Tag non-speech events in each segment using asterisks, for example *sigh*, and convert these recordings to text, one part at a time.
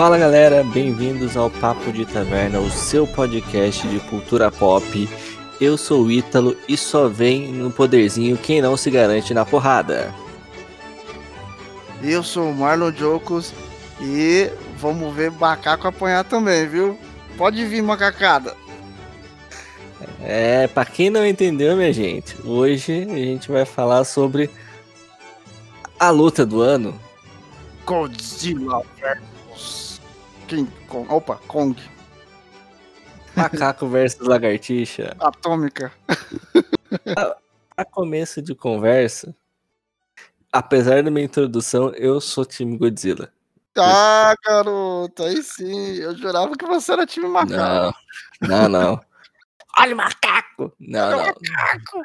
Fala galera, bem-vindos ao Papo de Taverna, o seu podcast de cultura pop. Eu sou o Ítalo e só vem no poderzinho quem não se garante na porrada. Eu sou o Marlon Jocos e vamos ver macaco apanhar também, viu? Pode vir, macacada. É, pra quem não entendeu, minha gente, hoje a gente vai falar sobre a luta do ano. Godzilla vs King Kong. Opa, Kong. Macaco versus lagartixa. *laughs* Atômica. A, a começo de conversa, apesar da minha introdução, eu sou time Godzilla. Ah, garoto, aí sim. Eu jurava que você era time macaco. Não, não, não. *laughs* Olha o macaco! Não, Olha não. macaco!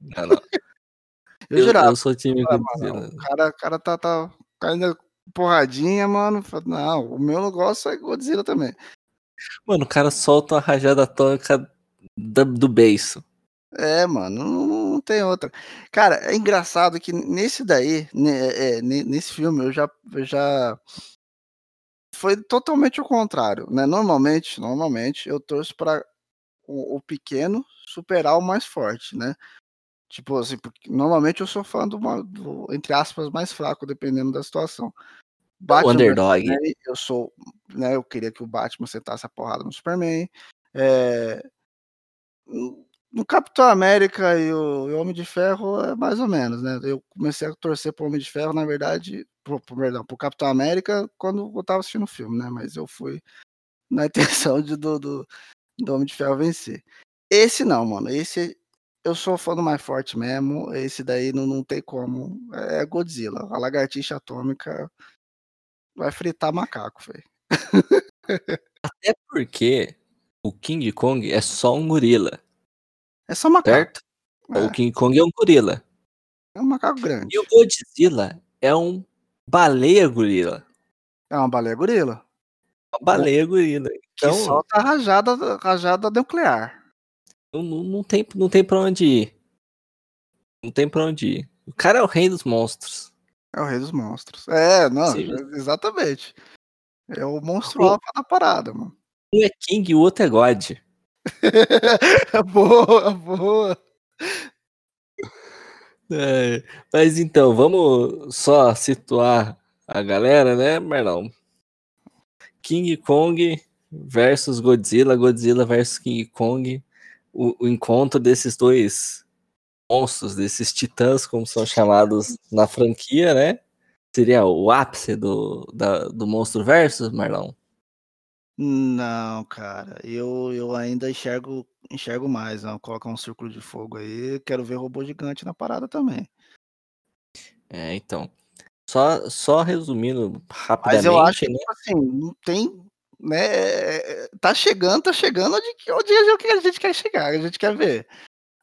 não, não. Eu, Eu, jurava. eu sou time Ah, Godzilla. mano, o cara, o cara tá, tá caindo porradinha, mano. Não, o meu negócio é Godzilla também. Mano, o cara solta uma rajada atômica da- do beiço. É, mano, não, não tem outra. Cara, é engraçado que nesse daí, né, é, ne- nesse filme, eu já, eu já. Foi totalmente o contrário, né? Normalmente, normalmente, eu torço para o, o pequeno superar o mais forte, né? Tipo assim, porque normalmente eu sou fã do, do, entre aspas, mais fraco, dependendo da situação. Batman underdog. Superman, eu sou, né? Eu queria que o Batman sentasse a porrada no Superman. É, no- no Capitão América e o, e o Homem de Ferro é mais ou menos, né? Eu comecei a torcer pro Homem de Ferro, na verdade, pro, pro, perdão, pro Capitão América quando eu tava assistindo o filme, né? Mas eu fui na *laughs* intenção de, do, do, do Homem de Ferro vencer. Esse não, mano. Esse eu sou fã do mais forte mesmo. Esse daí não, não tem como. É Godzilla. A lagartixa atômica vai fritar macaco, velho. Até porque o King Kong é só um gorila, É só macaco. certo? É, O King Kong é um gorila. é um macaco grande. E o Godzilla é um baleia gorila. É uma baleia gorila. Uma baleia gorila. Que Então, solta a rajada, rajada nuclear. Não, não, tem, não tem pra onde ir. Não tem pra onde ir. O cara é o rei dos monstros. É o rei dos monstros. É, não, Sim. exatamente. É o monstro alfa da parada, mano. Um é King e o outro é God. É *laughs* boa, boa. É, mas então, vamos só situar a galera, né, Marlon? King Kong versus Godzilla, Godzilla versus King Kong. O, o encontro desses dois monstros, desses titãs, como são chamados na franquia, né? Seria o ápice do, da- do monstro versus, Marlon? Não, cara, eu, eu ainda enxergo, enxergo mais. Não. Colocar um círculo de fogo aí. Quero ver robô gigante na parada também. É, então. Só, só resumindo rapidamente, Mas eu acho que, né? tipo assim, não tem. Né, tá chegando, tá chegando onde, que- onde a gente- a gente quer chegar, a gente quer ver.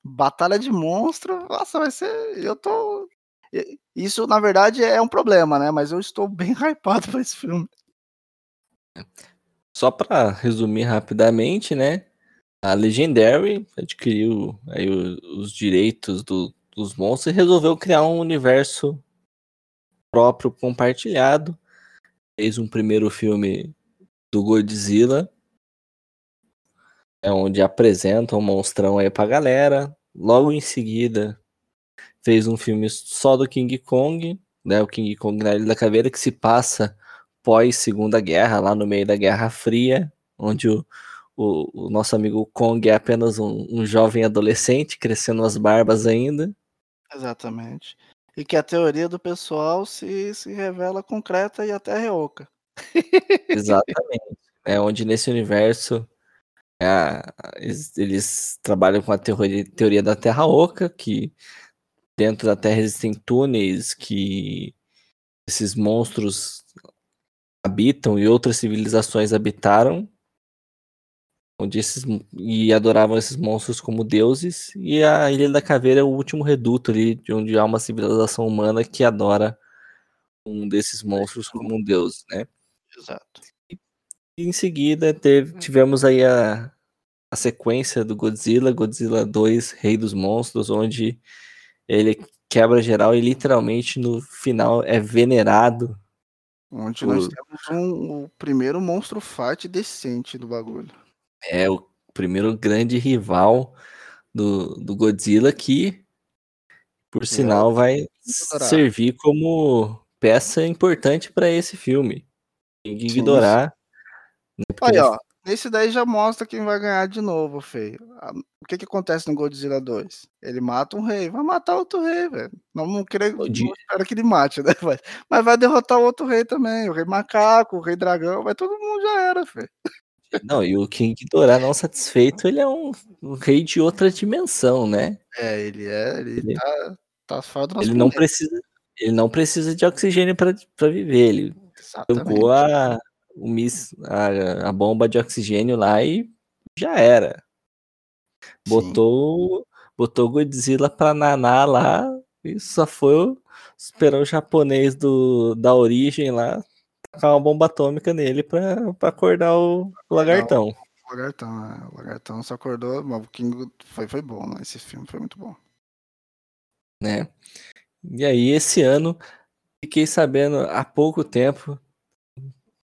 Batalha de monstro, nossa, vai ser. Eu tô. Isso, na verdade, é um problema, né? Mas eu estou *laughs* bem hypado pra esse filme. Só para resumir rapidamente, né? A Legendary adquiriu aí o- os direitos do- dos monstros e resolveu criar um universo próprio compartilhado. Fez um primeiro filme do Godzilla, é onde apresenta o monstrão aí pra galera. Logo em seguida, fez um filme só do King Kong, né? O King Kong na Ilha da Caveira, que se passa pós Segunda Guerra, lá no meio da Guerra Fria, onde o, o, o nosso amigo Kong é apenas um, um jovem adolescente, crescendo as barbas ainda. Exatamente. E que a teoria do pessoal se, se revela concreta e até reoca. Exatamente. É onde nesse universo é, eles, eles trabalham com a teoria, teoria da Terra Oca, que dentro da Terra existem túneis que esses monstros habitam e outras civilizações habitaram, onde esses e adoravam esses monstros como deuses, e a Ilha da Caveira é o último reduto ali, de onde há uma civilização humana que adora um desses monstros como um deus, né? Exato. E em seguida teve- tivemos aí a, a sequência do Godzilla, Godzilla 2, Rei dos Monstros, onde ele quebra geral e literalmente no final é venerado Onde nós temos um, o primeiro monstro fight decente do bagulho. É, o primeiro grande rival do, do Godzilla que, por sinal, vai servir como peça importante para esse filme. Tem que ignorar. Né, Aí, ó, esse daí já mostra quem vai ganhar de novo, feio. O que que acontece no Godzilla 2? Ele mata um rei, vai matar outro rei, velho. Não, não, querer, não espero que ele mate, *laughs* né? Mas vai derrotar o outro rei também. O rei macaco, o rei dragão, vai todo mundo já era, feio. *laughs* Não, e o King Ghidorah não satisfeito, ele é um, um, rei de outra dimensão, né? É, ele é, ele, ele tá, tá fora do nosso Ele não precisa, ele não precisa de oxigênio para viver, ele tancou a, o miss, a, a, bomba de oxigênio lá e já era. Botou, botou o Godzilla pra naná lá e só foi esperar o japonês do, da origem lá tacar uma bomba atômica nele pra, pra acordar o, o lagartão. O lagartão, é. O lagartão só acordou. O King foi, foi bom, né? Esse filme foi muito bom. Né? E aí, esse ano, fiquei sabendo há pouco tempo,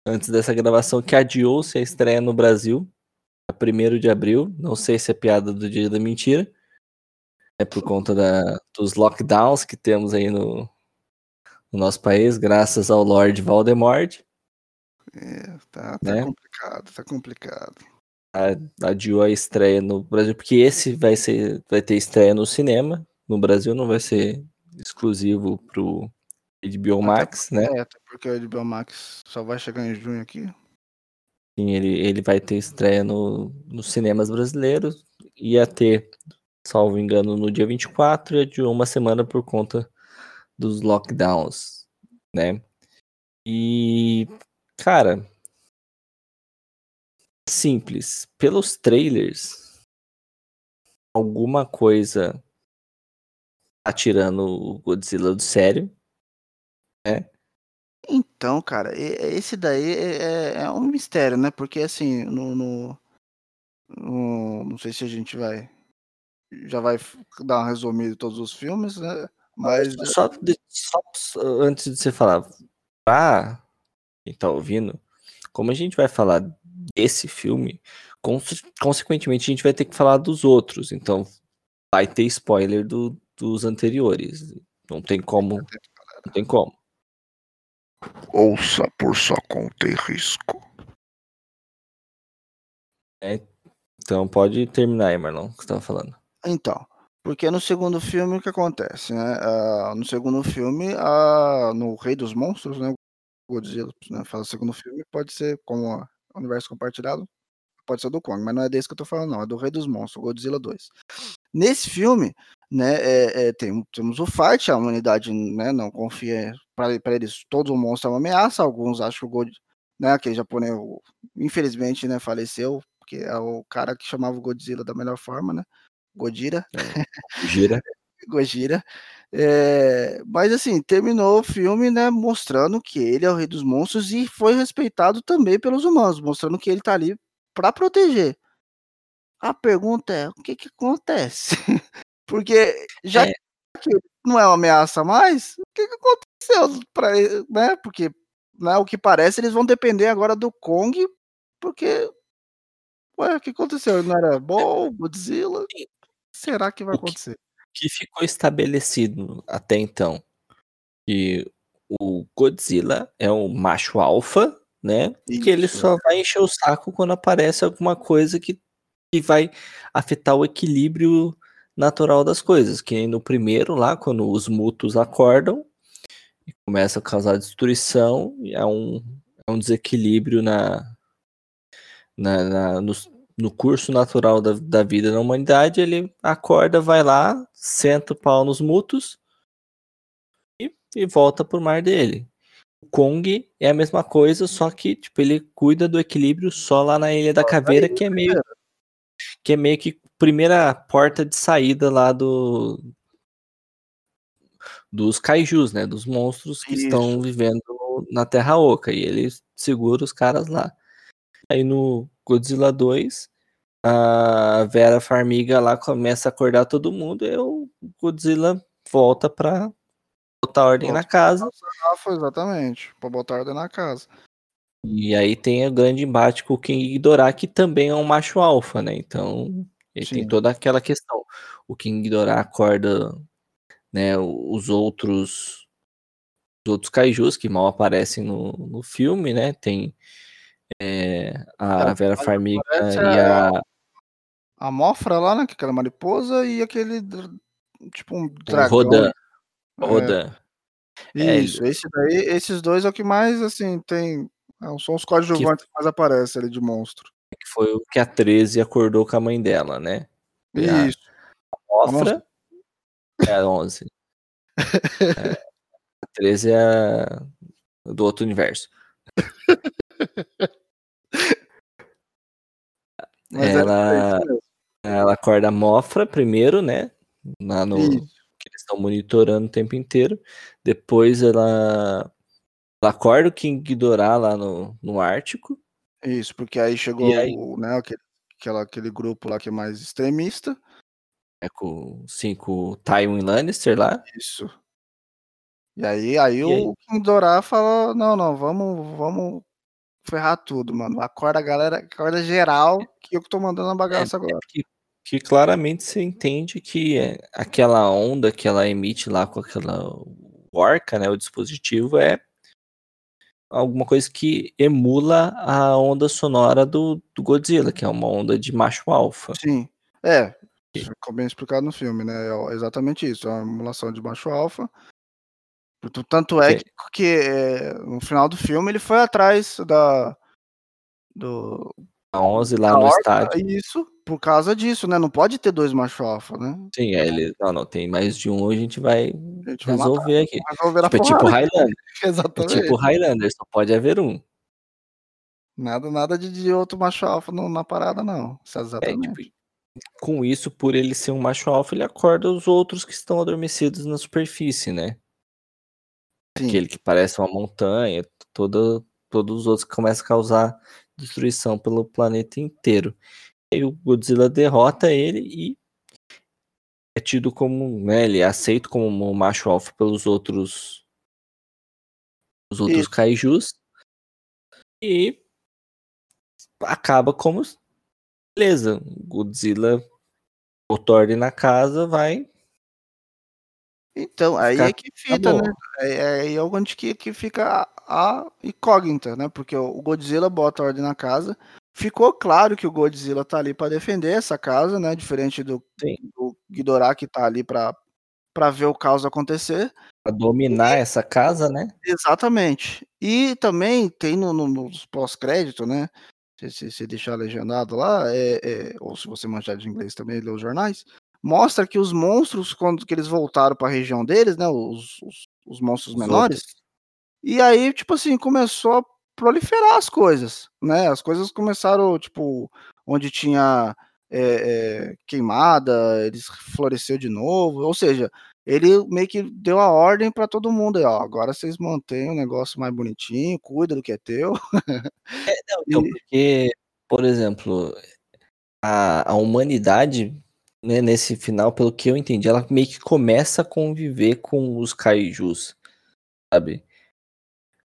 antes dessa gravação, que adiou-se a estreia no Brasil, a 1 de abril. Não sei se é piada do dia da mentira. É por conta da, dos lockdowns que temos aí no, no nosso país, graças ao Lord Voldemort. É, tá, tá né? complicado, tá complicado. Adiou a estreia no Brasil, porque esse vai ser, vai ter estreia no cinema. No Brasil não vai ser exclusivo pro HBO Max, até, né? É, até porque o HBO Max só vai chegar em junho aqui. Sim, ele, ele vai ter estreia no, nos cinemas brasileiros. Ia ter, salvo engano, no dia 24 e adiou uma semana por conta dos lockdowns, né? E, cara, simples. Pelos trailers, alguma coisa tá tirando o Godzilla do sério, né? Então, cara, esse daí é, é, é, um mistério, né? Porque assim, no, no, no, não sei se a gente vai já vai dar uma resumida de todos os filmes, né? Mas. Só, só antes de você falar, pra quem tá ouvindo, como a gente vai falar desse filme, consequentemente a gente vai ter que falar dos outros. Então vai ter spoiler do, dos anteriores. Não tem como. Não tem como. Ouça por sua conta e risco. É, então pode terminar aí, Marlon, o que você tava falando. Então, porque no segundo filme o que acontece, né? Uh, no segundo filme, uh, no Rei dos Monstros, né? Godzilla, né? Fala segundo filme, pode ser como universo compartilhado, pode ser do Kong, mas não é desse que eu tô falando, não, é do Rei dos Monstros, Godzilla 2. Nesse filme, né, é, é, tem, temos o fight, a humanidade né, não confia, para eles, todo monstro é uma ameaça, alguns acham que o Godzilla, né, aquele japonês, infelizmente, né, faleceu, porque é o cara que chamava o Godzilla da melhor forma, né, Godira. É. Gira. *laughs* Gojira. É, mas assim, terminou o filme, né, mostrando que ele é o rei dos monstros e foi respeitado também pelos humanos, mostrando que ele tá ali para proteger. A pergunta é, o que que acontece? *laughs* Porque já é. que não é uma ameaça mais, o que que aconteceu para, né? Porque, né, o que parece, eles vão depender agora do Kong, porque Ué, o que aconteceu? Não era bom, Godzilla? será que vai acontecer? Que, que ficou estabelecido até então que o Godzilla é um macho alfa, né? Isso. Que ele só vai encher o saco quando aparece alguma coisa que, que vai afetar o equilíbrio natural das coisas. Que no primeiro lá, quando os mutos acordam e começa a causar destruição, é um, é um desequilíbrio na, na, na nos, no curso natural da, da vida na humanidade, ele acorda, vai lá, senta o pau nos mutos e, e volta pro mar dele. O Kong é a mesma coisa, só que tipo, ele cuida do equilíbrio só lá na Ilha da Caveira, que é meio que é meio que primeira porta de saída lá do dos kaijus, né, dos monstros que Isso. estão vivendo na Terra Oca e ele segura os caras lá. Aí no Godzilla 2, a Vera Farmiga lá começa a acordar todo mundo e o Godzilla volta pra, botar ordem na casa. Foi exatamente, pra botar ordem na casa. E aí tem o grande embate com o King Ghidorah, que também é um macho alfa, né? Então, ele tem Sim. toda aquela questão. O King Ghidorah acorda, né, os outros os outros kaijus que mal aparecem no, no filme, né? Tem é, a É, Vera Farmiga e a, A Mofra lá, né? que é Aquela mariposa e aquele. Tipo um dragão. Rodan. É, Rodan. É, Isso, esse daí, esses dois é o que mais, assim, tem. É, São os coadjuvantes que mais aparecem ali de monstro. que foi o que a 13 acordou com a mãe dela, né? E a Isso. Mofra é a 11. É, a 13 é a do outro universo. *laughs* É Ela-. Ela acorda a Mofra primeiro, né? Lá no, Isso. que eles estão monitorando o tempo inteiro. Depois ela acorda o King Ghidorah lá no, no Ártico. Isso, porque aí chegou aí? o, né, aquele, aquela, aquele grupo lá que é mais extremista. É com, sim, com o Tywin Lannister lá. Isso. E aí, aí E o aí? King Dorá fala, não, não, vamos, vamos ferrar tudo, mano. Acorda a galera, acorda geral, que eu que tô mandando a bagaça agora. que, que claramente você entende que é, aquela onda que ela emite lá com aquela orca, né, o dispositivo, é alguma coisa que emula a onda sonora do, do Godzilla, que é uma onda de macho alfa. Sim. É, ficou bem explicado no filme, né? É exatamente isso, é uma emulação de macho alfa. Tanto- é que, que, é, no final do filme ele foi atrás da do A 11 lá no orca, estádio. isso, por causa disso, né? Não pode ter dois macho alfa, né? Sim, aí ele, não, não, tem mais de um, a gente vai A gente vai resolver aqui. vai resolver na Tipo, é tipo. Highlander. *laughs* É Exatamente. tipo Highlander, só pode haver um. Nada, nada de, de outro macho alfa no- na parada, não. Isso é É, exatamente. tipo, com isso, por ele ser um macho alfa, ele acorda os outros que estão adormecidos na superfície, né? Sim. Aquele que parece uma montanha, toda, todos os outros que começam a causar destruição pelo planeta inteiro. Aí o Godzilla derrota ele e é tido como, né, ele é aceito como um macho alfa pelos outros os outros Isso. kaijus e acaba como beleza, Godzilla botou ordem na casa, vai Então, aí é que fita, bom. né? É, é aí é onde que, que fica a, a incógnita, né? Porque o o Godzilla bota ordem na casa. Ficou claro que o Godzilla tá ali para defender essa casa, né? Diferente do, Sim. do Ghidorah que tá ali para para ver o caos acontecer. pra dominar essa casa, né? Exatamente. E também tem no, no- nos pós-crédito, né? Se, se, se deixar legendado lá, é, é, ou se você manjar de inglês também, ler os jornais, mostra que os monstros, quando que eles voltaram para a região deles, né? Os, os, os monstros Os menores, outros. e aí, tipo assim, começou a proliferar as coisas, né? As coisas começaram, tipo, onde tinha é, é, queimada, eles floresceu de novo, ou seja, ele meio que deu a ordem para todo mundo, ó, agora vocês mantêm o negócio mais bonitinho, cuida do que é teu. Não, *laughs* então, E- porque, por exemplo, a, a humanidade, né, nesse final, pelo que eu entendi, ela meio que começa a conviver com os kaijus, sabe?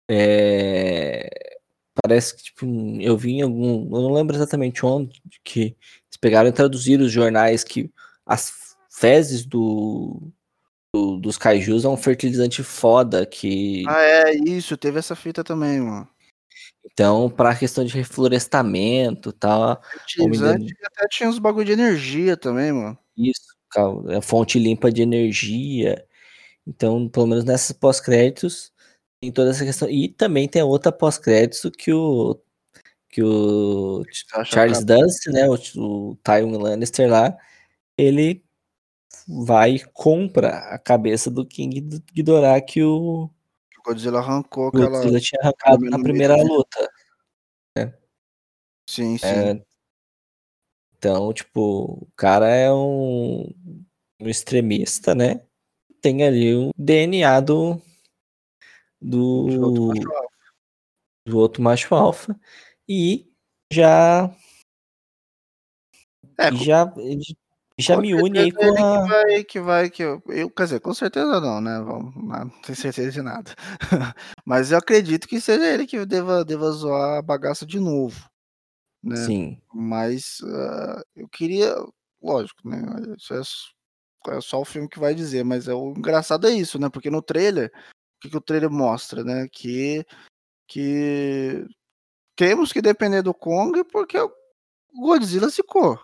É, Parece que, tipo, eu vi em algum. Eu não lembro exatamente onde que eles pegaram e traduziram os jornais que as fezes do, do- dos kaijus é um fertilizante foda que. Ah, é, isso, teve essa fita também, mano. Então, para a questão de reflorestamento e tal, Fertilizante e até tinha uns bagulho de energia também, mano. Isso, é fonte limpa de energia. Então, pelo menos nessas pós-créditos, tem toda essa questão. E também tem a outra pós-crédito que o que o Charles Dance, né, o, o Tywin Lannister lá, ele vai e compra a cabeça do King Ghidorah que o Godzilla arrancou aquela. Godzilla tinha arrancado na primeira luta. Sim, sim. É, então, tipo, o cara é um, um extremista, né? Tem ali o DNA do, de outro do, macho alfa. do outro macho alfa e já É, e já Já me une aí com a... que vai, que vai, que eu, eu, quer dizer, com certeza não, né? Vamos, não tenho certeza de nada. *laughs* Mas eu acredito que seja ele que deva, deva zoar a bagaça de novo, né? Sim. Mas uh, eu queria, lógico, né? Isso é, é, só o filme que vai dizer, mas é o engraçado é isso, né? Porque no trailer, que, que o trailer mostra, né? Que que temos que depender do Kong porque o Godzilla ficou.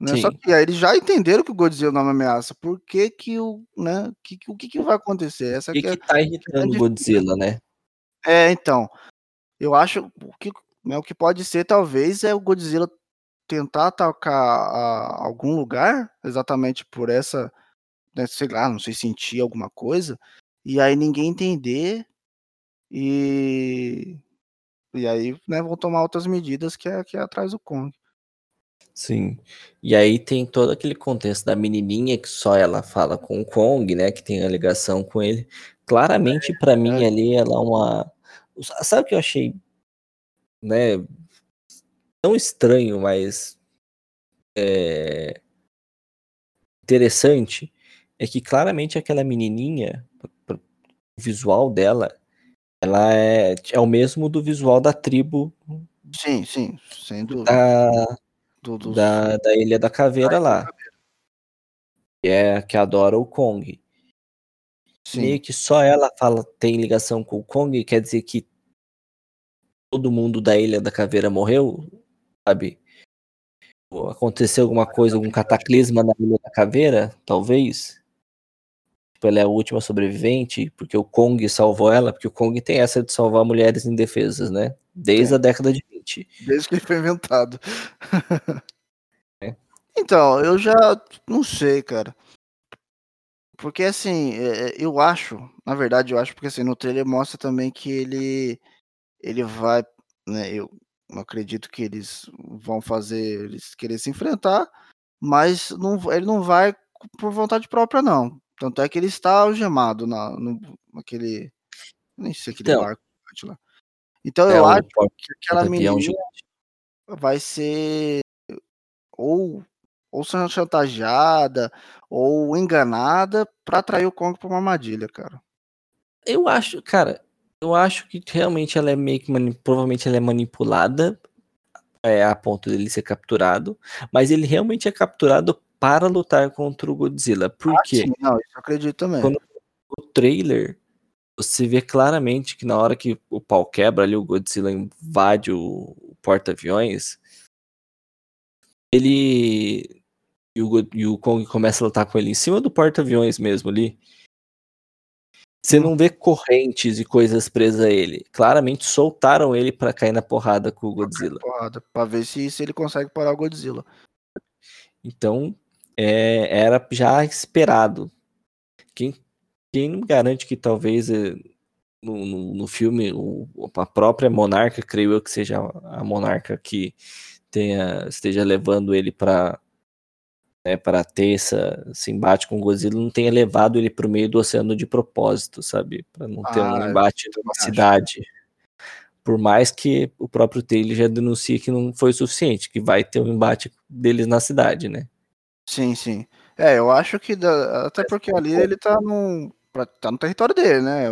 Né? Só que aí eles já entenderam que o Godzilla não é uma ameaça. Por que que o, né, que, o que, que vai acontecer? Essa o que, que, é, tá irritando o Godzilla, né? É, então, eu acho que né, o que pode ser talvez é o Godzilla tentar atacar a, algum lugar, exatamente por essa, né, sei lá, não sei, sentir alguma coisa, e aí ninguém entender e e aí, né, vão tomar outras medidas que é, que é atrás do Kong. Sim. E aí tem todo aquele contexto da menininha que só ela fala com o Kong, né, que tem a ligação com ele. Claramente é, para mim é. ali ela é uma Sabe o que eu achei, né, tão estranho, mas é... interessante é que claramente aquela menininha, o visual dela, ela é, é o mesmo do visual da tribo. Sim, sim, sem dúvida. Da, do, da, da Ilha da Caveira lá. Que é que adora o Kong. Sim. Meio que só ela fala tem ligação com o Kong, quer dizer que todo mundo da Ilha da Caveira morreu, sabe? Aconteceu alguma coisa, algum cataclisma na Ilha da Caveira, talvez. Tipo, ela é a última sobrevivente, porque o Kong salvou ela, porque o Kong tem essa de salvar mulheres indefesas, né? Desde é. a década de 20. Desde que ele foi inventado. *laughs* é. Então, eu já não sei, cara. Porque assim, é, eu acho, na verdade, eu acho, porque assim, no trailer mostra também que ele ele vai, né, eu acredito que eles vão fazer eles querer se enfrentar, mas não, ele não vai por vontade própria, não. Tanto é que ele está algemado na, no, naquele. Nem sei aquele então, barco lá. Então é, eu acho que aquela menina vai ser ou, ou sendo chantageada ou enganada para atrair o Kong para uma armadilha, cara. Eu acho, cara, eu acho que realmente ela é meio que provavelmente ela é manipulada é, a ponto dele ser capturado, mas ele realmente é capturado para lutar contra o Godzilla. Por ah, não, isso eu acredito também. Quando o trailer, você vê claramente que na hora que o pau quebra ali, o Godzilla invade o, o porta-aviões, ele e o, e o Kong começa a lutar com ele em cima do porta-aviões mesmo ali. Você não vê correntes e coisas presas a ele. Claramente soltaram ele para cair na porrada com o Godzilla. Porrada, pra ver se, se ele consegue parar o Godzilla. Então, é, era já esperado. Quem, quem não garante que talvez eh, no, no, no, filme o, a própria monarca, creio eu que seja a monarca que tenha, esteja levando ele para né, para ter essa, esse embate com o Godzilla, não tenha levado ele para o meio do oceano de propósito, sabe? Para não ter ah, um embate numa cidade. Por mais que o próprio Taylor já denuncie que não foi suficiente, que vai ter um embate deles na cidade, né? Sim, sim. É, eu acho que até porque ali ele tá no, tá no território dele, né?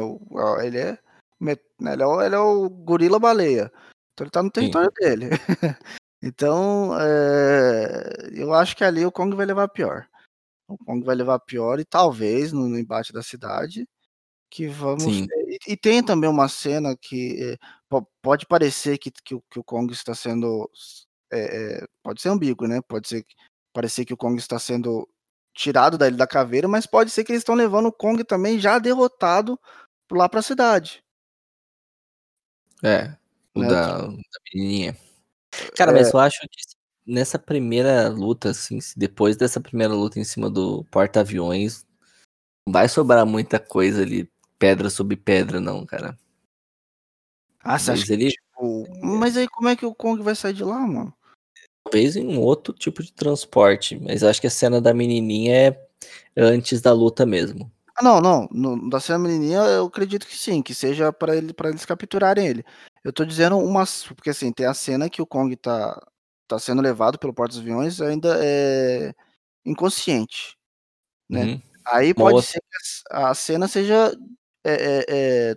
Ele é, né, ele é, o, ele é o gorila baleia. Então ele tá no território sim. dele. *laughs* então, é, eu acho que ali o Kong vai levar pior. O Kong vai levar pior e talvez no, no embate da cidade que vamos e, e, tem também uma cena que é, pode parecer que, que, que, o Kong está sendo é, é, pode ser ambíguo, né? Pode ser parecer que o Kong está sendo tirado da Ilha da Caveira, mas pode ser que eles estão levando o Kong também já derrotado lá para a cidade. É, o né? da, da menininha. Cara, é... mas eu acho que nessa primeira luta, assim, depois dessa primeira luta em cima do porta-aviões, não vai sobrar muita coisa ali, pedra sobre pedra, não, cara. Ah, você mas acha ele... que, tipo... Mas aí como é que o Kong vai sair de lá, mano? Talvez em um outro tipo de transporte, mas acho que a cena da menininha é antes da luta mesmo. Ah, não, não. No, da cena da menininha eu acredito que sim, que seja para ele, para eles capturarem ele. Eu tô dizendo uma. Porque assim, tem a cena que o Kong tá, tá sendo levado pelo porta-aviões, ainda é. inconsciente, né? Uhum. Aí pode outra... ser que a cena seja é, é, é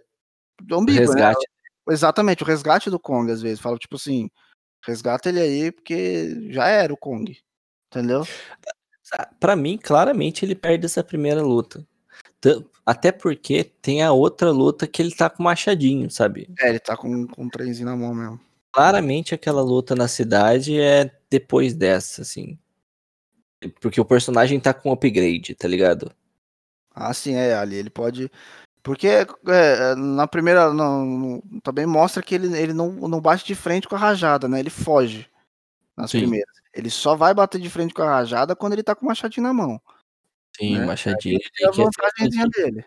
ambígua, né? resgate. Né? Exatamente, o resgate do Kong, às vezes. Fala, tipo assim, resgata ele aí porque já era o Kong, entendeu? Para mim, claramente, ele perde essa primeira luta. Até porque tem a outra luta que ele tá com machadinho, sabe? É, ele tá com, com um trenzinho na mão mesmo. Claramente aquela luta na cidade é depois dessa, assim. Porque o personagem tá com upgrade, tá ligado? Ah, sim, é, ali ele pode. Porque é, na primeira. Não, também mostra que ele, ele não, não bate de frente com a rajada, né? Ele foge nas sim. primeiras. Ele só vai bater de frente com a rajada quando ele tá com o machadinho na mão. Sim, né? machadinho. É a vantagemzinha dele.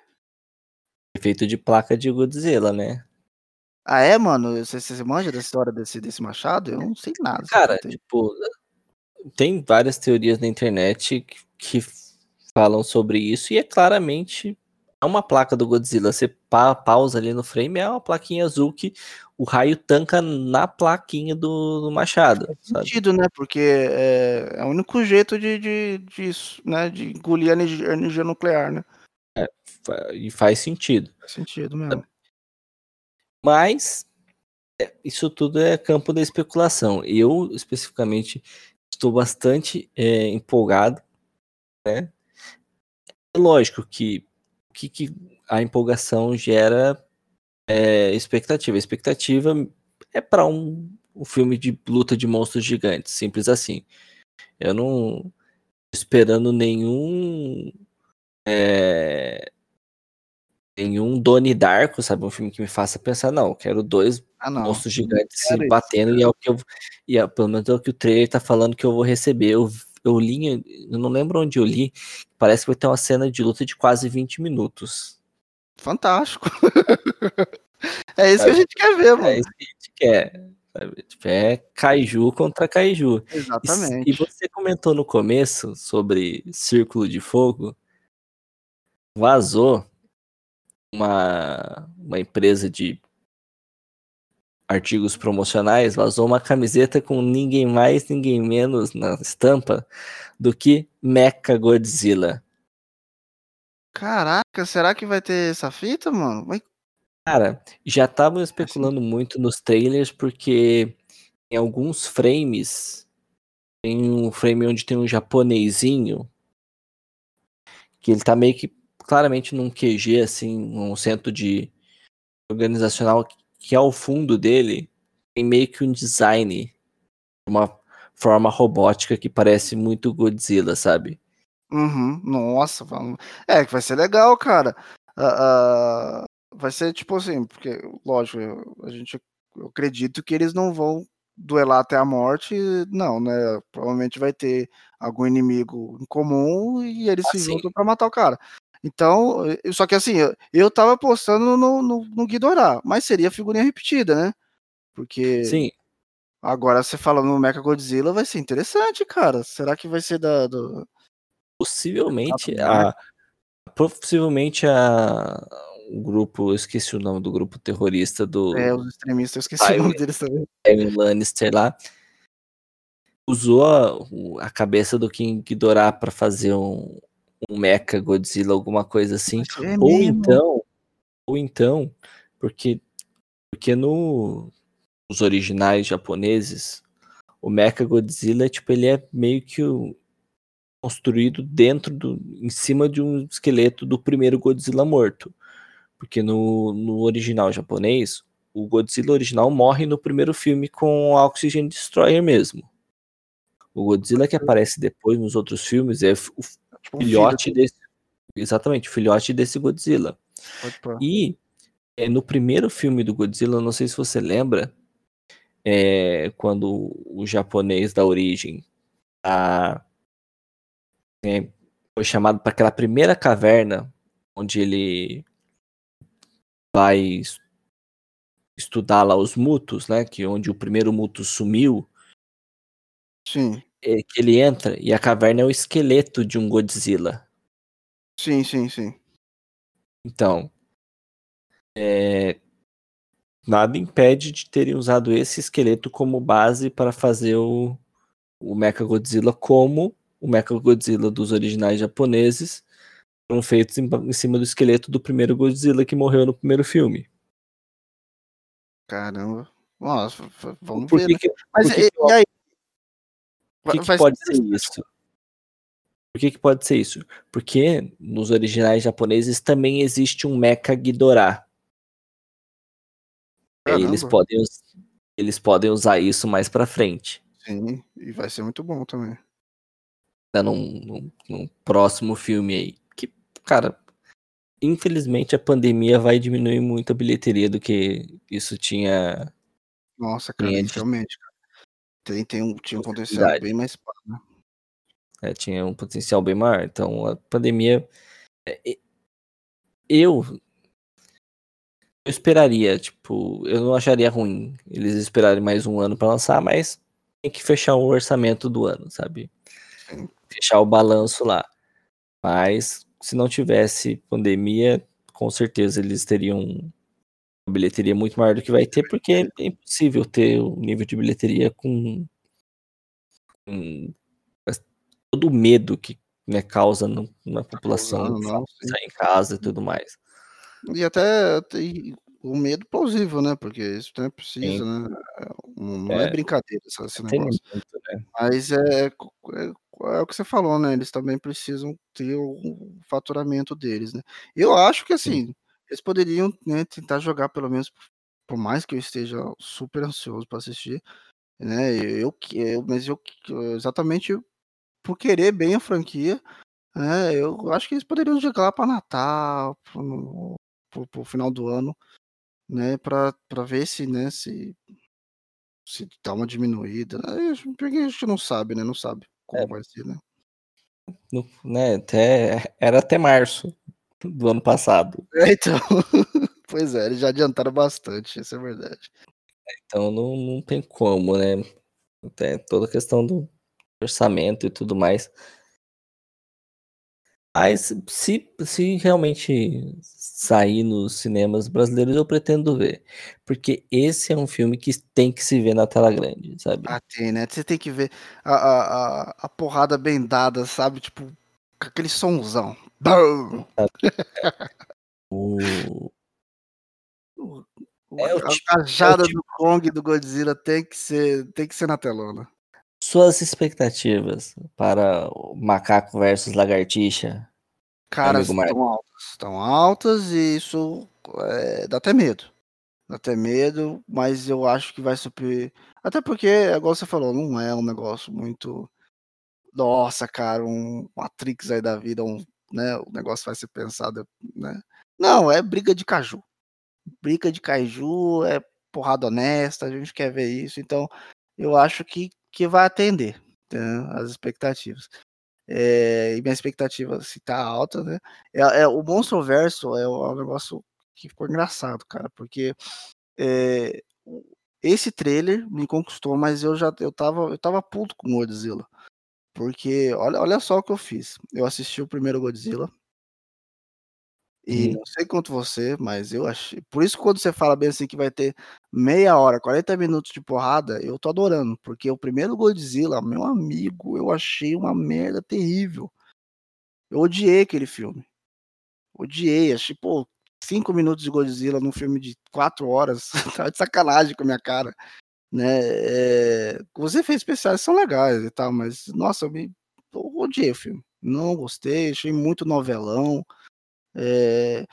Efeito de placa de Godzilla, né? Ah, é, mano? Você, você manja da história desse, desse machado? Eu não sei nada. Cara, tipo, tem várias teorias na internet que, que falam sobre isso e é claramente uma placa do Godzilla. Você pa pausa ali no frame, é uma plaquinha azul que o raio tanca na plaquinha do, do machado. Faz sabe? sentido, né? Porque é, é, o único jeito de, de, disso, né? De engolir a energia, energia nuclear, né? É, e faz sentido. Faz sentido mesmo. Mas é, isso tudo é campo da especulação. Eu, especificamente, estou bastante é, empolgado, né? É lógico que que, que a empolgação gera é, expectativa. A expectativa é para um, um filme de luta de monstros gigantes, simples assim. Eu não esperando nenhum é, nenhum Doni Darko, sabe, um filme que me faça pensar, não, quero dois ah, não. monstros gigantes se batendo isso. e é o que eu e é, pelo menos é o que o trailer tá falando que eu vou receber. Eu, eu li, eu não lembro onde eu li, parece que vai ter uma cena de luta de quase 20 minutos. Fantástico. *laughs* é isso sabe? que a gente quer ver, mano. É isso que a gente quer. Sabe? Tipo, é Kaiju contra Kaiju. Exatamente. E, e você comentou no começo sobre Círculo de Fogo. Vazou uma, uma empresa de artigos promocionais vazou uma camiseta com ninguém mais, ninguém menos na estampa do que Mecha Godzilla. Caraca, será que vai ter essa fita, mano? Vai... Cara, já estavam especulando muito nos trailers porque em alguns frames tem um frame onde tem um japonesinho que ele tá meio que claramente num QG, assim, um centro de organizacional que ao fundo dele tem meio que um design, uma forma robótica que parece muito Godzilla, sabe? Uhum, nossa, é que vai ser legal, cara. Uh, uh, vai ser tipo assim, porque, lógico, a gente, eu acredito que eles não vão duelar até a morte, não, né? Provavelmente vai ter algum inimigo em comum e eles ah, se juntam para matar o cara. Então, só que assim, eu tava apostando no, no, no Ghidorah, mas seria figurinha repetida, né? Porque. Sim. Agora você falando no Mecha Godzilla vai ser interessante, cara. Será que vai ser da. Do... Possivelmente a. Possivelmente a. O grupo, eu esqueci o nome do grupo terrorista do. É, os extremistas, eu esqueci o nome deles também. Kevin Lannister lá. Usou a, a cabeça do King Ghidorah para fazer um, um Mecha Godzilla, alguma coisa assim. É ou mesmo. então, ou então, porque porque no os originais japoneses, o Mecha Godzilla, tipo, ele é meio que o, construído dentro do em cima de um esqueleto do primeiro Godzilla morto. Porque no, no original japonês, o Godzilla original morre no primeiro filme com o Oxygen Destroyer mesmo. O Godzilla que aparece depois nos outros filmes é o Tipo, filhote filho. desse. Exatamente, filhote desse Godzilla. E é, no primeiro filme do Godzilla, não sei se você lembra, é, quando o japonês da origem a, é, foi chamado para aquela primeira caverna onde ele vai estudar lá os mutos, né? Que onde o primeiro muto sumiu. Sim. É, que ele entra e a caverna é o esqueleto de um Godzilla. Sim, sim, sim. Então, é, nada impede de terem usado esse esqueleto como base para fazer o, o Mecha Godzilla como o Mechagodzilla dos originais japoneses foram feitos em, em cima do esqueleto do primeiro Godzilla que morreu no primeiro filme. Caramba. Nossa, vamos Por ver. que né? Mas e, que e aí? Por que, que pode ser isso? Por que, que pode ser isso? Porque nos originais japoneses também existe um Mecha Ghidorah. E aí eles Caramba. podem, eles podem usar isso mais pra frente. Sim, e vai ser muito bom também. Né, num, num- num próximo filme aí. Que, cara, infelizmente a pandemia vai diminuir muito a bilheteria do que isso tinha. Nossa, cara, realmente. cara. Tem, tem um, tinha um potencial bem mais né? é, tinha um potencial bem maior. Então a pandemia. é, Eu. Eu esperaria, tipo, eu não acharia ruim eles esperarem mais um ano pra lançar, mas tem que fechar o orçamento do ano, sabe? Sim. Fechar o balanço lá. Mas se não tivesse pandemia, com certeza eles teriam bilheteria muito maior do que vai ter, porque é impossível ter o nível de bilheteria com, com todo o medo que né, causa no- na população não, sim. sair em casa e tudo mais. E até o medo plausível, né? Porque isso também precisa, né? Não, não é, É. brincadeira esse, esse Tem negócio. muito, né? Mas é, é, é o que você falou, né? Eles também precisam ter o faturamento deles, né? Eu acho que assim, eles poderiam né, tentar jogar pelo menos, por mais que eu esteja super ansioso para assistir, né? Eu, eu, mas eu exatamente por querer bem a franquia, né? Eu acho que eles poderiam jogar lá para Natal, pro, pro, pro final do ano, né? Para ver se, né? Se se dá uma diminuída, né? Porque a gente não sabe, né? Não sabe como É. vai ser, né? No- né, até, era até março do ano passado. É, então. *laughs* pois é, eles já adiantaram bastante, isso é verdade. Então não, não tem como, né? Até toda a questão do orçamento e tudo mais. Mas se, se realmente sair nos cinemas brasileiros, eu pretendo ver. Porque esse é um filme que tem que se ver na tela grande, sabe? Ah, tem, né? Você tem que ver a, a, a, porrada bem dada, sabe? Tipo, com aquele sonzão. Bum! O, O- É o a tipo- cajada é tipo- do Kong e do Godzilla tem que ser, tem que ser na telona. suas expectativas para o Macaco versus Lagartixa? Cara, amigo Marco. estão altas. Estão altas e isso é, dá até medo. Dá até medo, mas eu acho que vai super. Até porque, igual você falou, não é um negócio muito. Nossa, cara, um Matrix aí da vida, um, né? O negócio vai ser pensado, né? Não, é briga de caju. Briga de caju, é porrada honesta, a gente quer ver isso. Então, eu acho que, que vai atender né, as expectativas. É, e minha expectativa assim, tá alta, né? É, é, o Monstro Verso é é um negócio que ficou engraçado, cara, porque é, esse trailer me conquistou, mas eu já eu tava, eu tava puto com o Godzilla. Porque olha, olha só o que eu fiz. Eu assisti o primeiro Godzilla. E Uhum. não sei quanto você, mas eu achei. Por isso, quando você fala bem assim que vai ter meia hora, 40 minutos de porrada, eu tô adorando. Porque o primeiro Godzilla, meu amigo, eu achei uma merda terrível. Eu odiei aquele filme. Odiei. Achei, pô, cinco minutos de Godzilla num filme de quatro horas. *laughs* tá de sacanagem com a minha cara. Né? É, os efeitos especiais são legais e tal, mas, nossa, eu, me, eu odiei o filme. Não gostei, achei muito novelão. É,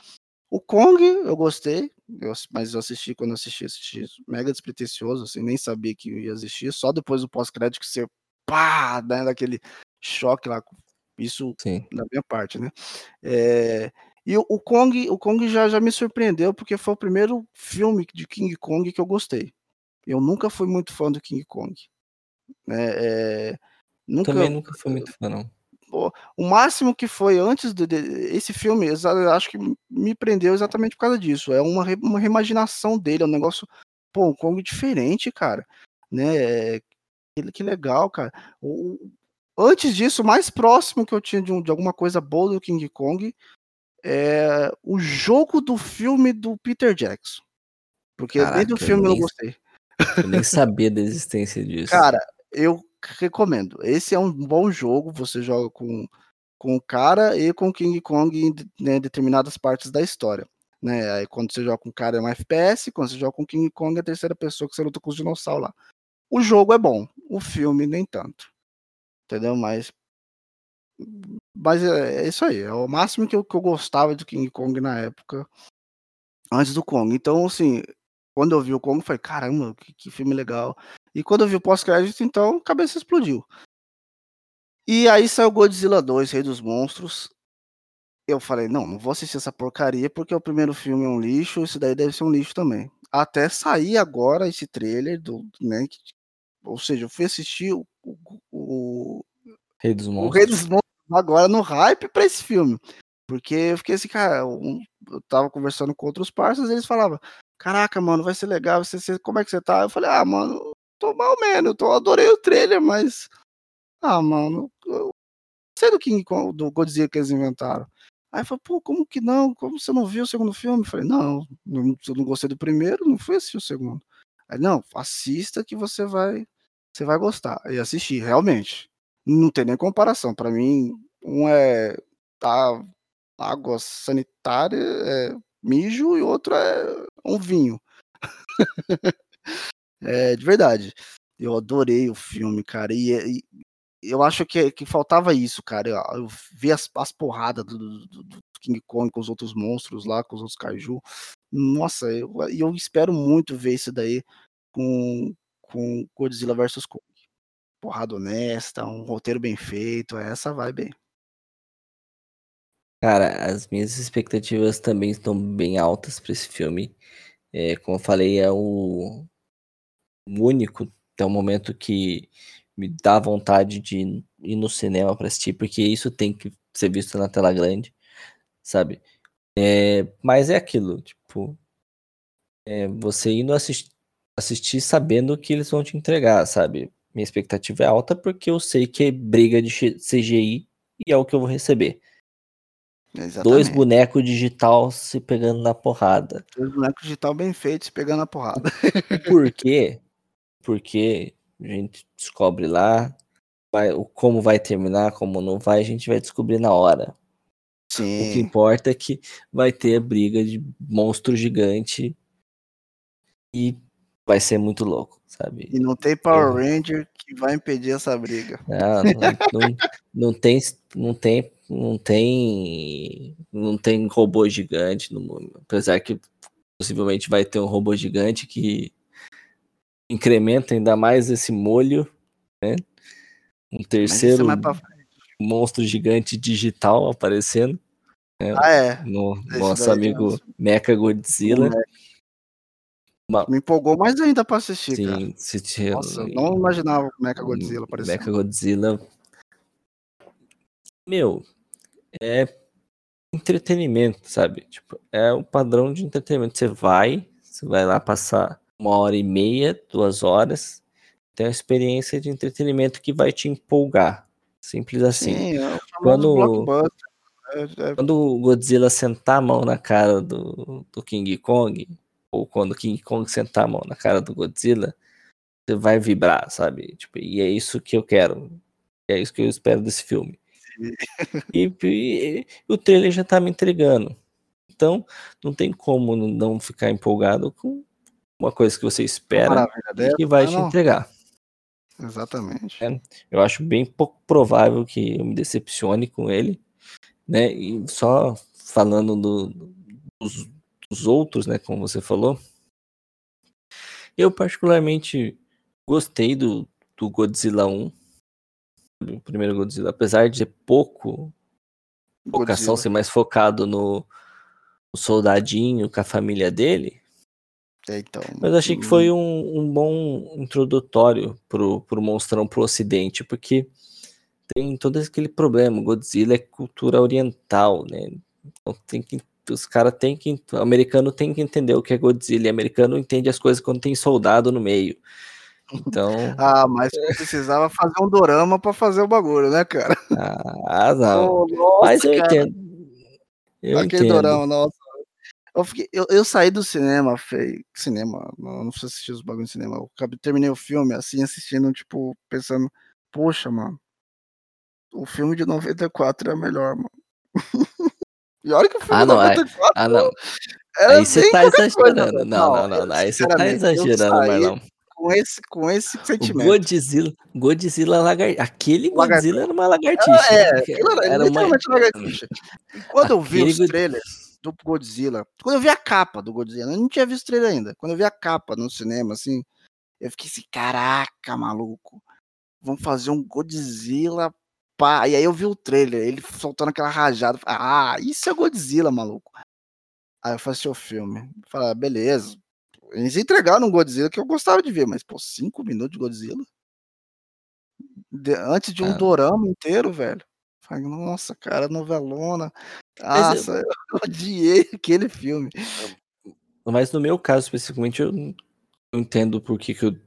o Kong eu gostei, eu mas eu assisti quando eu assisti, assisti mega despretensioso, assim, nem sabia que ia existir, só depois do pós-crédito que você pá, né, daquele choque lá, isso Sim. da minha parte, né? É, e o, o Kong, o Kong já, já me surpreendeu porque foi o primeiro filme de King Kong que eu gostei. Eu nunca fui muito fã do King Kong, né? É, nunca, Também nunca fui muito fã, não. o máximo que foi antes de, de- filme, eu acho que me prendeu exatamente por causa disso. É uma, uma reimaginação dele, é um negócio, pô, um Kong diferente, cara, né? É, Que, que legal, cara. O- o- antes disso, o mais próximo que eu tinha de, um- de alguma coisa boa do King Kong é o jogo do filme do Peter Jackson. Porque Caraca, do eu filme eu não gostei. Eu nem sabia da existência disso. Cara, eu, recomendo. Esse é um bom jogo, você joga com, com o cara e com King Kong em né, determinadas partes da história. Né? Aí quando você joga com o cara é um FPS, quando você joga com King Kong é a terceira pessoa que você luta com os dinossauros lá. O jogo é bom, o filme nem tanto. Entendeu? Mas mas é, é isso aí, é o máximo que eu, que eu gostava do King Kong na época, antes do Kong. Então, assim, quando eu vi o Kong, eu falei, caramba, que, que filme legal. E quando eu vi o pós-crédito, então, a cabeça explodiu. E aí saiu Godzilla 2, Rei dos Monstros. Eu falei, não, não vou assistir essa porcaria, porque o primeiro filme é um lixo, esse daí deve ser um lixo também. Até sair agora esse trailer do, né, que, ou seja, eu fui assistir o, o, o Rei dos Monstros. O Rei dos Monstros agora no hype pra esse filme. Porque eu fiquei assim, cara, eu, eu tava conversando com outros parceiros, eles falavam, caraca, mano, vai ser legal, você, você, como é que você tá? Eu falei, ah, mano, tô mal menos, eu adorei o trailer, mas. Ah, mano, eu sei do King Kong, do Godzilla que eles inventaram. Aí falou, pô, como que não? Como você não viu o segundo filme? Eu falei, não, não, eu não gostei do primeiro, não fui assistir o segundo. Aí, não, assista que você vai, você vai gostar. E assisti, realmente não tem nem comparação. Para mim, um é tá, água sanitária, é mijo, e outro é um vinho. *laughs* é, de verdade. Eu adorei o filme, cara. E, e eu acho que, que faltava isso, cara. Eu, eu vi as, as porradas do, do, do, King Kong com os outros monstros lá, com os outros kaiju. Nossa, eu, eu espero muito ver isso daí com, com Godzilla vs Kong porrada honesta, um roteiro bem feito, essa vai bem. Cara, as minhas expectativas também estão bem altas para esse filme. É, como eu falei, é o, único até o momento que me dá vontade de ir no cinema para assistir, porque isso tem que ser visto na tela grande, sabe? É, mas é aquilo, tipo, é, você indo assistir, assistir sabendo que eles vão te entregar, sabe? Minha expectativa é alta porque eu sei que é briga de CGI e é o que eu vou receber. Exatamente. Dois bonecos digital se pegando na porrada. Dois bonecos digital bem feitos se pegando na porrada. Por quê? Porque a gente descobre lá vai, como vai terminar, como não vai, a gente vai descobrir na hora. Sim. O que importa é que vai ter a briga de monstro gigante e vai ser muito louco, sabe? E não tem Power Ranger que vai impedir essa briga. Não, não, não, não tem, não tem, não tem, não tem robô gigante no mundo. Apesar que possivelmente vai ter um robô gigante que incrementa ainda mais esse molho, né? Um terceiro monstro gigante digital aparecendo. Né? Ah, é. No nosso amigo Mecha Godzilla. Uma... Me empolgou mais ainda pra assistir, Sim, cara. Assistir... Nossa, eu não imaginava o Mecha Godzilla aparecendo. Mecha Godzilla. Meu, é entretenimento, sabe? Tipo, é o padrão de entretenimento. Você vai, você vai lá passar uma hora e meia, duas horas, tem uma experiência de entretenimento que vai te empolgar. Simples assim. Sim, é quando, é, é... quando o Godzilla sentar a mão na cara do, do King Kong, ou quando King Kong sentar a mão na cara do Godzilla, você vai vibrar, sabe? Tipo, e é isso que eu quero. É isso que eu espero desse filme. E, e, o trailer já tá me entregando. Então, não tem como não ficar empolgado com uma coisa que você espera e que vai ah, te não. entregar. Exatamente. É, eu acho bem pouco provável que eu me decepcione com ele, né? E só falando do, dos, os outros, né, como você falou. Eu particularmente gostei do, do Godzilla 1, o primeiro Godzilla, apesar de pouco focação, ser mais focado no, no, soldadinho com a família dele. É, então, mas achei que foi um, um bom introdutório pro, pro monstrão pro ocidente, porque tem todo aquele problema, Godzilla é cultura oriental, né? Então tem que os caras têm que. O americano tem que entender o que é Godzilla. E o americano entende as coisas quando tem soldado no meio. Então. *laughs* ah, mas precisava fazer um dorama para fazer o bagulho, né, cara? Ah, não. Oh, nossa, mas eu cara. entendo. Eu Aquele entendo. dorama, nossa. Eu, fiquei, eu, eu, saí do cinema, fei, cinema, não, não preciso assistir os bagulhos no cinema. Eu terminei o filme assim, assistindo, tipo, pensando, poxa, mano. O filme de 94 é melhor, mano. *laughs* e olha que o filme ah, de não, 94 ah, não. era Aí você tá exagerando. coisa, Não, não, não, não. Aí você tá exagerando, Marlon. Com esse, com esse O sentimento. Godzilla, Godzilla lagartixa. Aquele Lagartixa. Godzilla era uma lagartixa. É, aquilo era, Era uma- literalmente uma lagartixa. E quando eu vi os God- trailers do Godzilla, quando eu vi a capa do Godzilla, eu não tinha visto o trailer ainda. Quando eu vi a capa no cinema, assim, eu fiquei assim, caraca, maluco, vamos fazer um Godzilla, pá. E aí eu vi o trailer, ele soltando aquela rajada, ah, isso é Godzilla, maluco. Aí eu assisti o filme, falei, ah, beleza. Eles entregaram um Godzilla que eu gostava de ver, mas, pô, cinco minutos de Godzilla? De- antes de um Ah. dorama inteiro, velho. Falei, nossa, cara, novelona. Nossa, *laughs* eu odiei aquele filme. Mas no meu caso, especificamente, eu não entendo por que, que eu,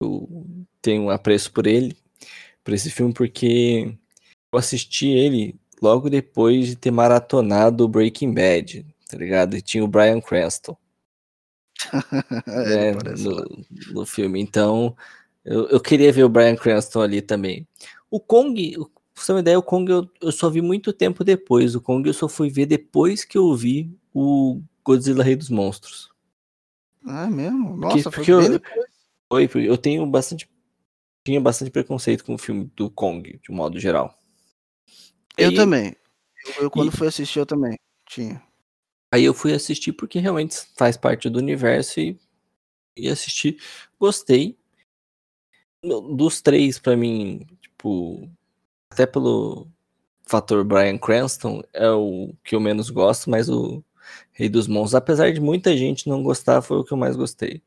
eu tenho um apreço por ele, por esse filme, porque eu assisti ele logo depois de ter maratonado Breaking Bad, tá ligado? E tinha o Bryan Cranston. Ele *laughs* né, no, no filme. Então, eu, eu queria ver o Bryan Cranston ali também. O Kong, pra você ter uma ideia, o Kong eu, eu só vi muito tempo depois. O Kong eu só fui ver depois que eu vi o Godzilla Rei dos Monstros. Ah, é mesmo? Porque- Nossa, porque foi bem eu-. Foi, porque eu tenho bastante. Tinha bastante preconceito com o filme do Kong, de um modo geral. Eu Aí- também. Eu, eu quando e- fui assistir, eu também tinha. Aí eu fui assistir porque realmente faz parte do universo e, e assisti. Gostei. Dos três, pra mim, tipo, até pelo fator Bryan Cranston, é o que eu menos gosto, mas o Rei dos Monstros, apesar de muita gente não gostar, foi o que eu mais gostei.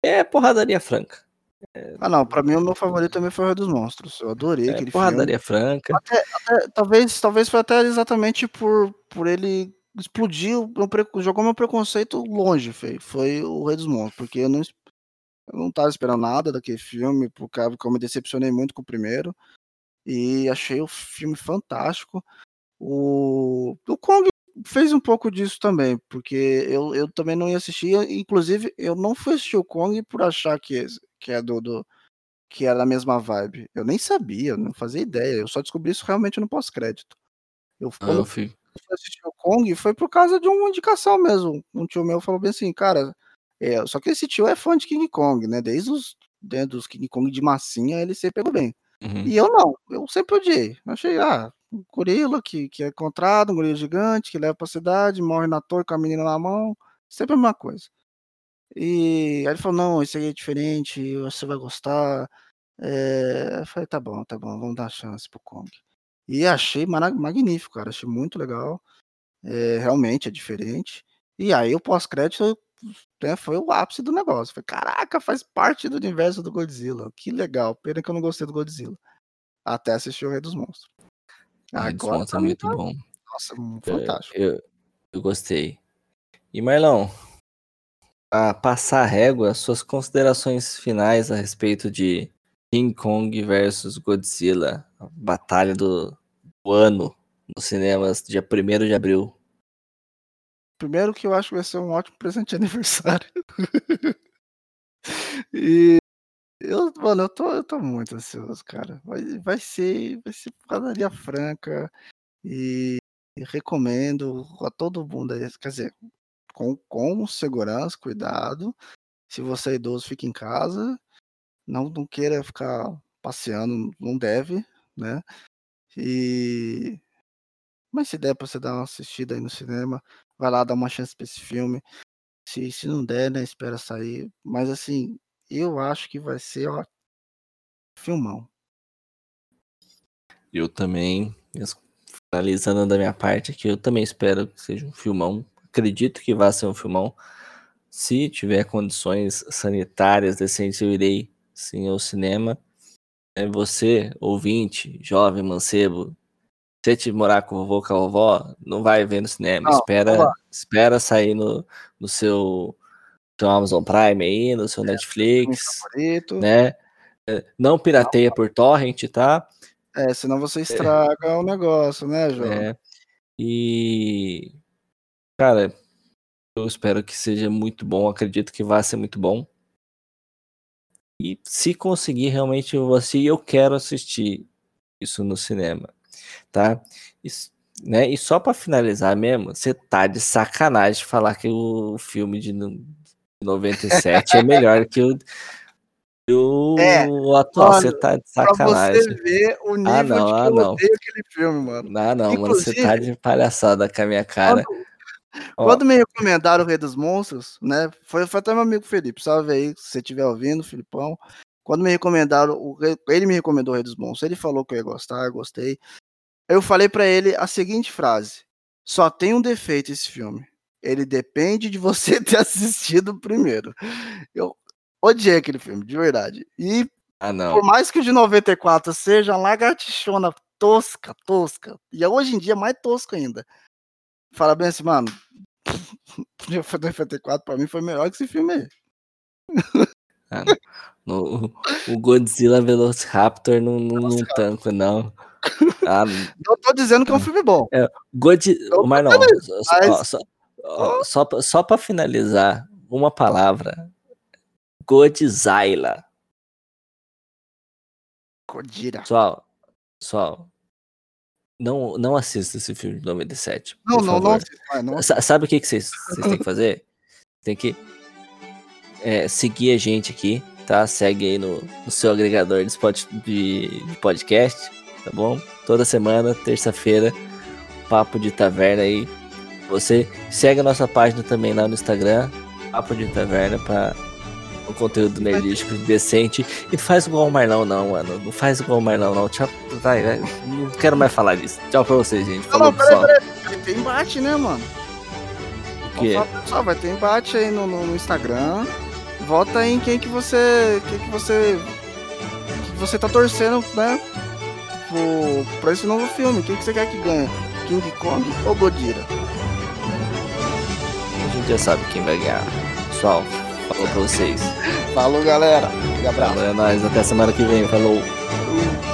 É porradaria franca. Ah, não, pra mim o meu favorito também foi o Rei dos Monstros. Eu adorei É aquele filme. porradaria franca. É, talvez, talvez foi até exatamente por, por ele pre- jogou meu preconceito longe, foi, foi o Rei dos Monstros, porque eu não, eu não tava esperando nada daquele filme, por causa que eu me decepcionei muito com o primeiro, e achei o filme fantástico. O, o Kong fez um pouco disso também, porque eu, eu também não ia assistir, inclusive eu não fui assistir o Kong por achar que, que é do, do que era da mesma vibe. Eu nem sabia, não fazia ideia. Eu só descobri isso realmente no pós-crédito. Eu, Ah, eu fui- fui assistir o Kong, foi por causa de uma indicação mesmo. Um tio meu falou bem assim, cara. é, só que esse tio é fã de King Kong, né? Desde os né, dos King Kong de massinha, ele sempre pegou bem. Uhum. E eu não, eu sempre odiei. Achei, ah, um gorila que, que é encontrado, um gorila gigante, que leva pra cidade, morre na torre com a menina na mão. Sempre a mesma coisa. E aí ele falou, não, isso aí é diferente, você vai gostar. É, eu falei, tá bom, tá bom, vamos dar chance pro Kong. E achei magnífico, cara, achei muito legal. É, realmente é diferente. E aí o pós-crédito né, foi o ápice do negócio. Foi, caraca, faz parte do universo do Godzilla. Que legal. Pena que eu não gostei do Godzilla. Até assistir o Rei dos Monstros. Ah, Rei dos Monstros é muito tá- bom. Nossa, Eu- fantástico. Eu, eu gostei. E Marlon, a passar a régua, suas considerações finais a respeito de King Kong versus Godzilla, a batalha do, do ano nos cinemas, dia 1 de abril. Primeiro que eu acho que vai ser um ótimo presente de *laughs* aniversário. e eu, mano, eu tô, eu tô muito ansioso, cara. Vai, vai ser, vai ser padaria franca e, e recomendo a todo mundo, quer dizer, com, com segurança, cuidado. Se você é idoso, fique em casa. Não, não queira ficar passeando, não deve, né? E mas se der pra você dar uma assistida aí no cinema, vai lá dar uma chance pra esse filme. Se, se não der, né, espera sair. Mas assim, eu acho que vai ser, ó, filmão. Eu também, finalizando da minha parte aqui, eu também espero que seja um filmão. Acredito que vai ser um filmão. Se tiver condições sanitárias decentes, eu irei sim ao cinema. É você, ouvinte, jovem, mancebo, se te morar com o vovô, com a vovó, não vai ver no cinema. Não, espera, espera sair no, no seu, seu Amazon Prime aí, no seu Filme Netflix, né? É, Não pirateia por torrent, tá? É, senão você estraga o negócio, né, João? É. E cara, eu espero que seja muito bom, acredito que vai ser muito bom. E se conseguir, realmente vou assistir, eu quero assistir isso no cinema, tá? Isso, né? E só para finalizar mesmo, você tá de sacanagem falar que o filme de 97 é melhor que o, o, *laughs* É, atual. Você tá de Pra sacanagem. você ver o nível Ah, não, de que ah, eu não. odeio aquele filme, mano. Não, não, mano, você tá Inclusive- de palhaçada com a minha cara. Quando, quando me recomendaram o Rei dos Monstros, né? Foi, foi até meu amigo Felipe, salve aí, se você estiver ouvindo, Filipão. Quando me recomendaram, o Rei- ele me recomendou o Rei dos Monstros, ele falou que eu ia gostar, eu gostei. Eu falei pra ele a seguinte frase: só tem um defeito esse filme. Ele depende de você *laughs* ter assistido primeiro. Eu odiei aquele filme, de verdade. E ah, não. por mais que o de 94 seja uma lagartixona tosca, tosca, e hoje em dia é mais tosco ainda. Fala bem assim, mano, *laughs* de 94 pra mim foi melhor que esse filme aí. *laughs* Ah, não. No- o Godzilla Velociraptor não, não, não tanco, não. Ah, Eu tô dizendo que é um filme bom. God... Eu Mas não, só, mas- só, só, pra- só pra finalizar, uma palavra. Godzilla. Godira. Pessoal, pessoal, não, não assista esse filme de 97. Não, não, não, não. Sa- Sabe o que *laughs* vocês têm que fazer? Tem que é, seguir a gente aqui, tá? Segue aí no, no seu agregador de, spot, de, de podcast, tá bom? Toda semana, terça-feira, Papo de Taverna aí. Você segue a nossa página também lá no Instagram, Papo de Taverna, para o conteúdo nerdístico decente. E faz igual o Marlão, não, mano. Não faz igual o Marlão, não. Tchau. Vai, vai. Não quero mais falar disso. Tchau pra vocês, gente. Falou, não, pessoal. peraí. Vai ter embate, né, mano? O quê? Pessoal, vai ter embate aí no, no- no Instagram. Vota em quem que você. Quem que você. Que você tá torcendo, né? Pro, pra esse novo filme. Quem que você quer que ganhe? King Kong ou Godira? A gente já sabe quem vai ganhar. Pessoal, falou pra vocês. Falou, galera. Aquele abraço. É nóis, até semana que vem. Falou. Falou.